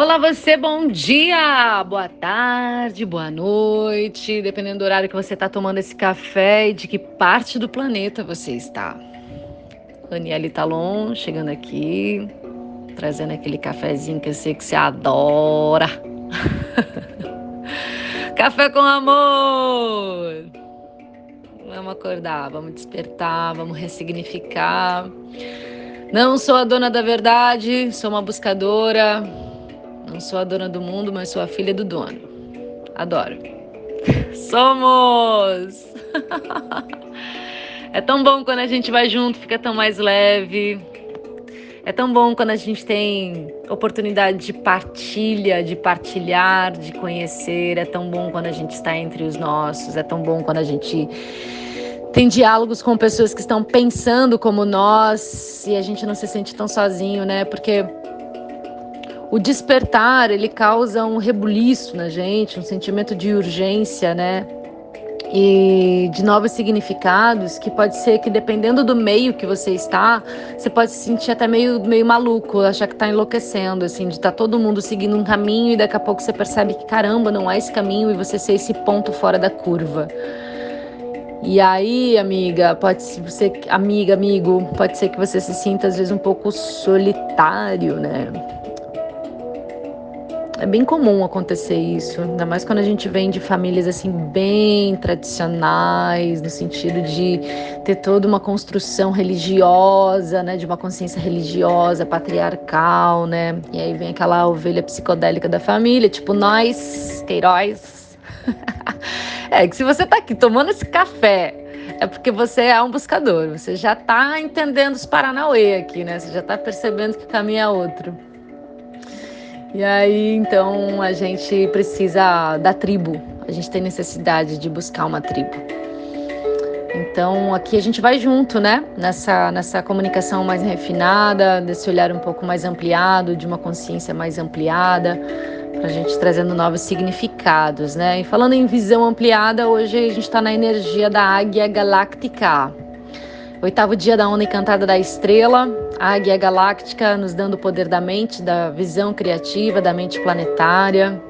Olá, você, bom dia, boa tarde, boa noite, dependendo do horário que você está tomando esse café e de que parte do planeta você está. Aniele Talon chegando aqui, trazendo aquele cafezinho que eu sei que você adora. Café com amor! Vamos acordar, vamos despertar, vamos ressignificar. Não sou a dona da verdade, sou uma buscadora não sou a dona do mundo, mas sou a filha do dono. Adoro. Somos! É tão bom quando a gente vai junto, fica tão mais leve. É tão bom quando a gente tem oportunidade de partilha, de partilhar, de conhecer. É tão bom quando a gente está entre os nossos. É tão bom quando a gente tem diálogos com pessoas que estão pensando como nós e a gente não se sente tão sozinho, né? Porque o despertar, ele causa um rebuliço na gente, um sentimento de urgência, né? E de novos significados, que pode ser que dependendo do meio que você está, você pode se sentir até meio, meio maluco, achar que está enlouquecendo, assim, de estar tá todo mundo seguindo um caminho e daqui a pouco você percebe que caramba, não é esse caminho e você ser esse ponto fora da curva. E aí, amiga, pode ser você, amiga, amigo, pode ser que você se sinta às vezes um pouco solitário, né? É bem comum acontecer isso, ainda mais quando a gente vem de famílias assim bem tradicionais, no sentido de ter toda uma construção religiosa, né, de uma consciência religiosa, patriarcal, né? E aí vem aquela ovelha psicodélica da família, tipo nós, Queiroz. é que se você tá aqui tomando esse café, é porque você é um buscador, você já tá entendendo os paranauê aqui, né? Você já tá percebendo que o caminho é outro. E aí, então, a gente precisa da tribo, a gente tem necessidade de buscar uma tribo. Então, aqui a gente vai junto, né? Nessa, nessa comunicação mais refinada, desse olhar um pouco mais ampliado, de uma consciência mais ampliada, para a gente trazendo novos significados, né? E falando em visão ampliada, hoje a gente está na energia da águia galáctica. Oitavo dia da onda encantada da estrela, a águia galáctica nos dando o poder da mente, da visão criativa, da mente planetária,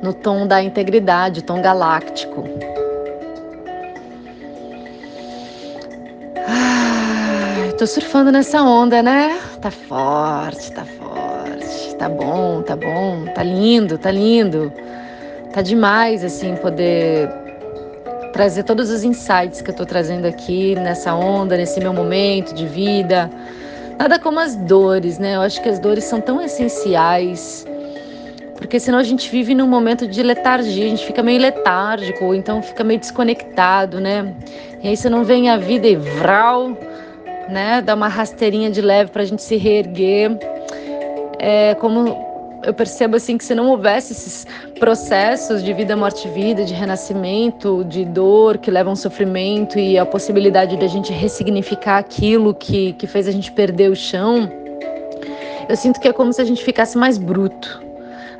no tom da integridade, o tom galáctico. Ah, tô surfando nessa onda, né? Tá forte, tá forte. Tá bom, tá bom. Tá lindo, tá lindo. Tá demais, assim, poder trazer todos os insights que eu estou trazendo aqui nessa onda, nesse meu momento de vida. Nada como as dores, né? Eu acho que as dores são tão essenciais, porque senão a gente vive num momento de letargia, a gente fica meio letárgico, ou então fica meio desconectado, né? E aí você não vem a vida e vral, né? Dá uma rasteirinha de leve para a gente se reerguer. É como eu percebo assim que se não houvesse esses processos de vida, morte vida, de renascimento, de dor que levam sofrimento e a possibilidade de a gente ressignificar aquilo que, que fez a gente perder o chão, eu sinto que é como se a gente ficasse mais bruto.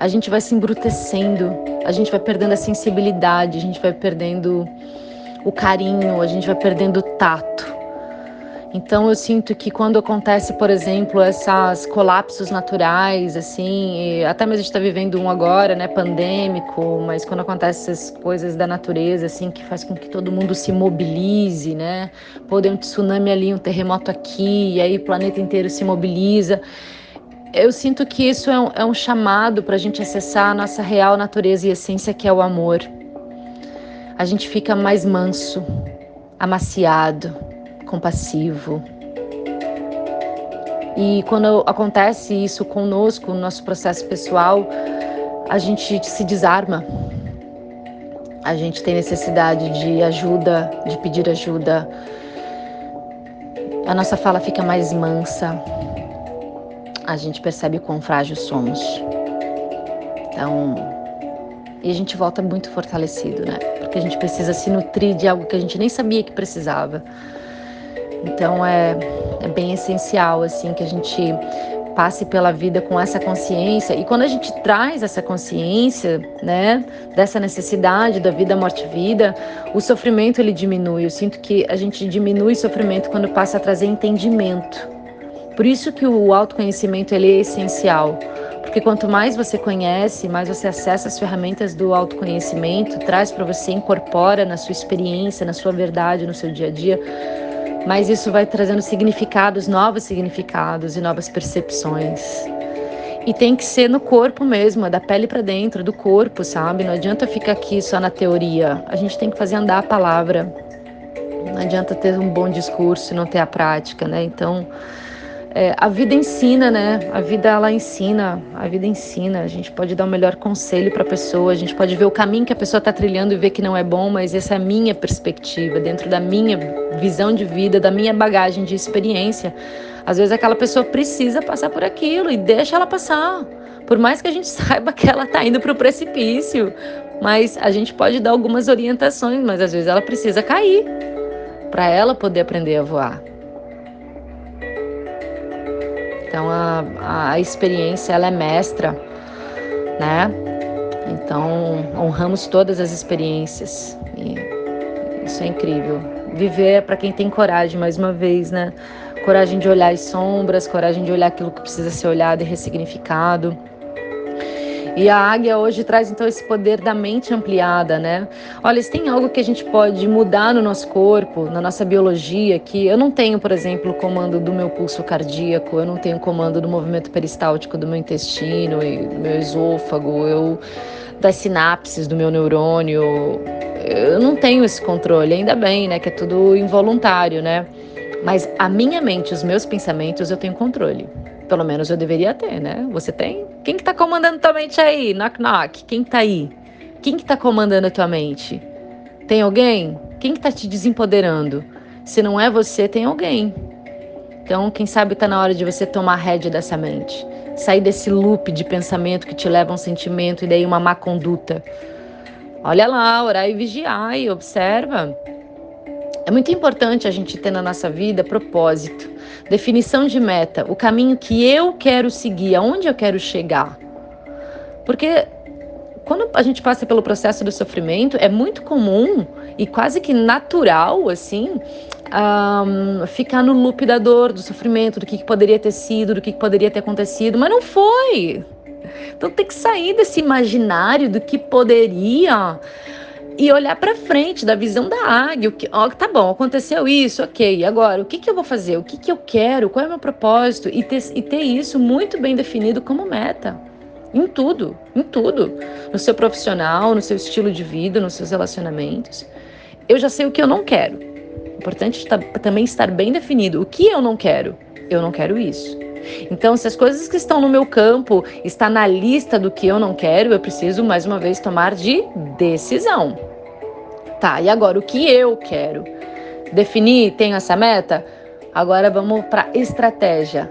A gente vai se embrutecendo, a gente vai perdendo a sensibilidade, a gente vai perdendo o carinho, a gente vai perdendo o tato. Então eu sinto que quando acontece, por exemplo, esses colapsos naturais, assim, até mesmo a gente está vivendo um agora, né, pandêmico, mas quando acontecem essas coisas da natureza, assim, que faz com que todo mundo se mobilize, né, pode um tsunami ali, um terremoto aqui, e aí o planeta inteiro se mobiliza. Eu sinto que isso é um, é um chamado para a gente acessar a nossa real natureza e essência, que é o amor. A gente fica mais manso, amaciado compassivo. E quando acontece isso conosco, no nosso processo pessoal, a gente se desarma. A gente tem necessidade de ajuda, de pedir ajuda. A nossa fala fica mais mansa. A gente percebe quão frágil somos. Então, e a gente volta muito fortalecido, né? Porque a gente precisa se nutrir de algo que a gente nem sabia que precisava. Então é, é bem essencial assim que a gente passe pela vida com essa consciência e quando a gente traz essa consciência, né, dessa necessidade da vida, morte vida, o sofrimento ele diminui. Eu sinto que a gente diminui o sofrimento quando passa a trazer entendimento. Por isso que o autoconhecimento ele é essencial, Porque quanto mais você conhece, mais você acessa as ferramentas do autoconhecimento, traz para você, incorpora na sua experiência, na sua verdade, no seu dia a dia, mais isso vai trazendo significados, novos significados e novas percepções. E tem que ser no corpo mesmo, é da pele para dentro, do corpo, sabe? Não adianta ficar aqui só na teoria. A gente tem que fazer andar a palavra. Não adianta ter um bom discurso e não ter a prática, né? Então, é, a vida ensina, né? A vida ela ensina, a vida ensina. A gente pode dar o melhor conselho para a pessoa, a gente pode ver o caminho que a pessoa está trilhando e ver que não é bom, mas essa é a minha perspectiva, dentro da minha visão de vida, da minha bagagem de experiência. Às vezes aquela pessoa precisa passar por aquilo e deixa ela passar. Por mais que a gente saiba que ela está indo para o precipício, mas a gente pode dar algumas orientações, mas às vezes ela precisa cair para ela poder aprender a voar. Então a, a experiência ela é mestra, né? Então honramos todas as experiências e isso é incrível. Viver é para quem tem coragem, mais uma vez, né? Coragem de olhar as sombras, coragem de olhar aquilo que precisa ser olhado e ressignificado. E a águia hoje traz então esse poder da mente ampliada, né? Olha, se tem algo que a gente pode mudar no nosso corpo, na nossa biologia, que eu não tenho, por exemplo, o comando do meu pulso cardíaco, eu não tenho comando do movimento peristáltico do meu intestino e do meu esôfago, eu das sinapses do meu neurônio, eu não tenho esse controle, ainda bem, né, que é tudo involuntário, né? Mas a minha mente, os meus pensamentos, eu tenho controle. Pelo menos eu deveria ter, né? Você tem? Quem que tá comandando tua mente aí? Knock knock. Quem que tá aí? Quem que tá comandando a tua mente? Tem alguém? Quem que tá te desempoderando? Se não é você, tem alguém. Então, quem sabe tá na hora de você tomar rédea dessa mente. Sair desse loop de pensamento que te leva a um sentimento e daí uma má conduta. Olha lá, orar e vigiar e observa. É muito importante a gente ter na nossa vida propósito. Definição de meta, o caminho que eu quero seguir, aonde eu quero chegar. Porque quando a gente passa pelo processo do sofrimento, é muito comum e quase que natural, assim, um, ficar no loop da dor, do sofrimento, do que, que poderia ter sido, do que, que poderia ter acontecido, mas não foi. Então tem que sair desse imaginário do que poderia e olhar para frente da visão da águia. O que, ó, tá bom, aconteceu isso, ok. Agora, o que, que eu vou fazer? O que, que eu quero? Qual é o meu propósito? E ter, e ter isso muito bem definido como meta. Em tudo, em tudo. No seu profissional, no seu estilo de vida, nos seus relacionamentos. Eu já sei o que eu não quero. Importante tá, também estar bem definido. O que eu não quero? Eu não quero isso. Então, se as coisas que estão no meu campo está na lista do que eu não quero, eu preciso mais uma vez tomar de decisão. Tá, e agora o que eu quero? Definir, tenho essa meta? Agora vamos para estratégia.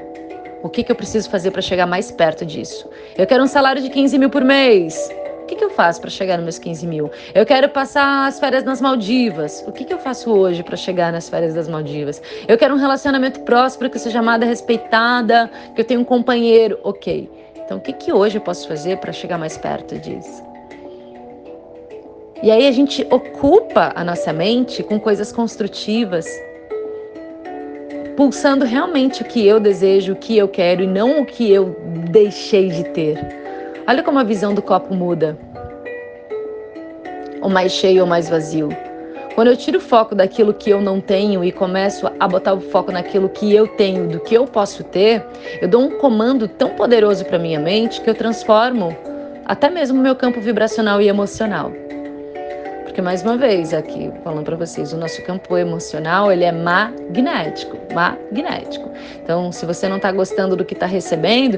O que, que eu preciso fazer para chegar mais perto disso? Eu quero um salário de 15 mil por mês. O que, que eu faço para chegar nos meus 15 mil? Eu quero passar as férias nas Maldivas. O que, que eu faço hoje para chegar nas férias das Maldivas? Eu quero um relacionamento próspero, que eu seja amada, respeitada, que eu tenha um companheiro. Ok. Então, o que, que hoje eu posso fazer para chegar mais perto disso? E aí a gente ocupa a nossa mente com coisas construtivas, pulsando realmente o que eu desejo, o que eu quero e não o que eu deixei de ter. Olha como a visão do copo muda. Ou mais cheio ou mais vazio. Quando eu tiro o foco daquilo que eu não tenho e começo a botar o foco naquilo que eu tenho, do que eu posso ter, eu dou um comando tão poderoso para minha mente que eu transformo até mesmo meu campo vibracional e emocional. Porque mais uma vez aqui falando para vocês, o nosso campo emocional ele é magnético, magnético. Então, se você não está gostando do que está recebendo,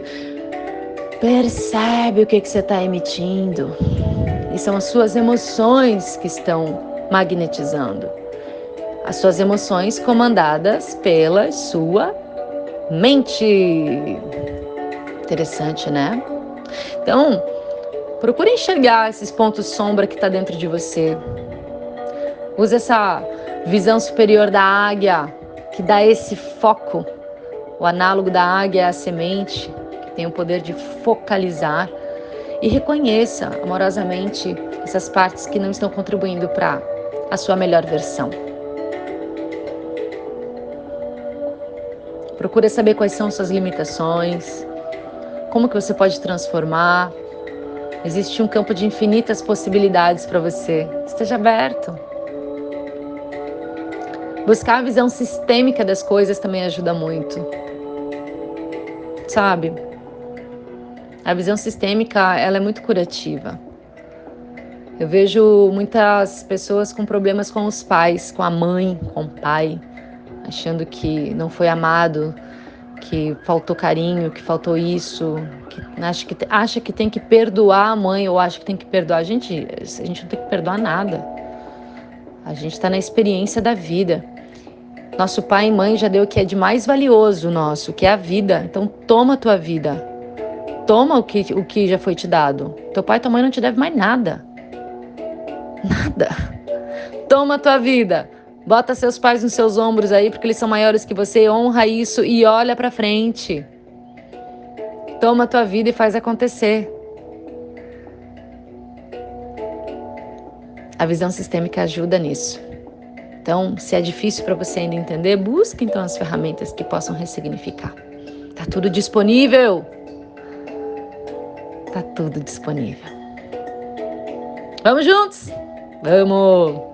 percebe o que, que você está emitindo. E são as suas emoções que estão magnetizando. As suas emoções comandadas pela sua mente. Interessante, né? Então, Procure enxergar esses pontos sombra que está dentro de você. Use essa visão superior da águia, que dá esse foco. O análogo da águia é a semente, que tem o poder de focalizar. E reconheça amorosamente essas partes que não estão contribuindo para a sua melhor versão. Procure saber quais são suas limitações. como que você pode transformar. Existe um campo de infinitas possibilidades para você. Esteja aberto. Buscar a visão sistêmica das coisas também ajuda muito. Sabe? A visão sistêmica, ela é muito curativa. Eu vejo muitas pessoas com problemas com os pais, com a mãe, com o pai, achando que não foi amado, que faltou carinho, que faltou isso, que acha que, acha que tem que perdoar a mãe ou acha que tem que perdoar. A gente, a gente não tem que perdoar nada. A gente está na experiência da vida. Nosso pai e mãe já deu o que é de mais valioso nosso, que é a vida. Então toma a tua vida. Toma o que, o que já foi te dado. Teu pai e tua mãe não te devem mais nada. Nada. Toma a tua vida. Bota seus pais nos seus ombros aí, porque eles são maiores que você. Honra isso e olha para frente. Toma a tua vida e faz acontecer. A visão sistêmica ajuda nisso. Então, se é difícil para você ainda entender, busque então as ferramentas que possam ressignificar. Tá tudo disponível. Tá tudo disponível. Vamos juntos? Vamos!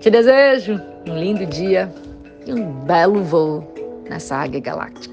Te desejo um lindo dia e um belo voo nessa águia galáctica.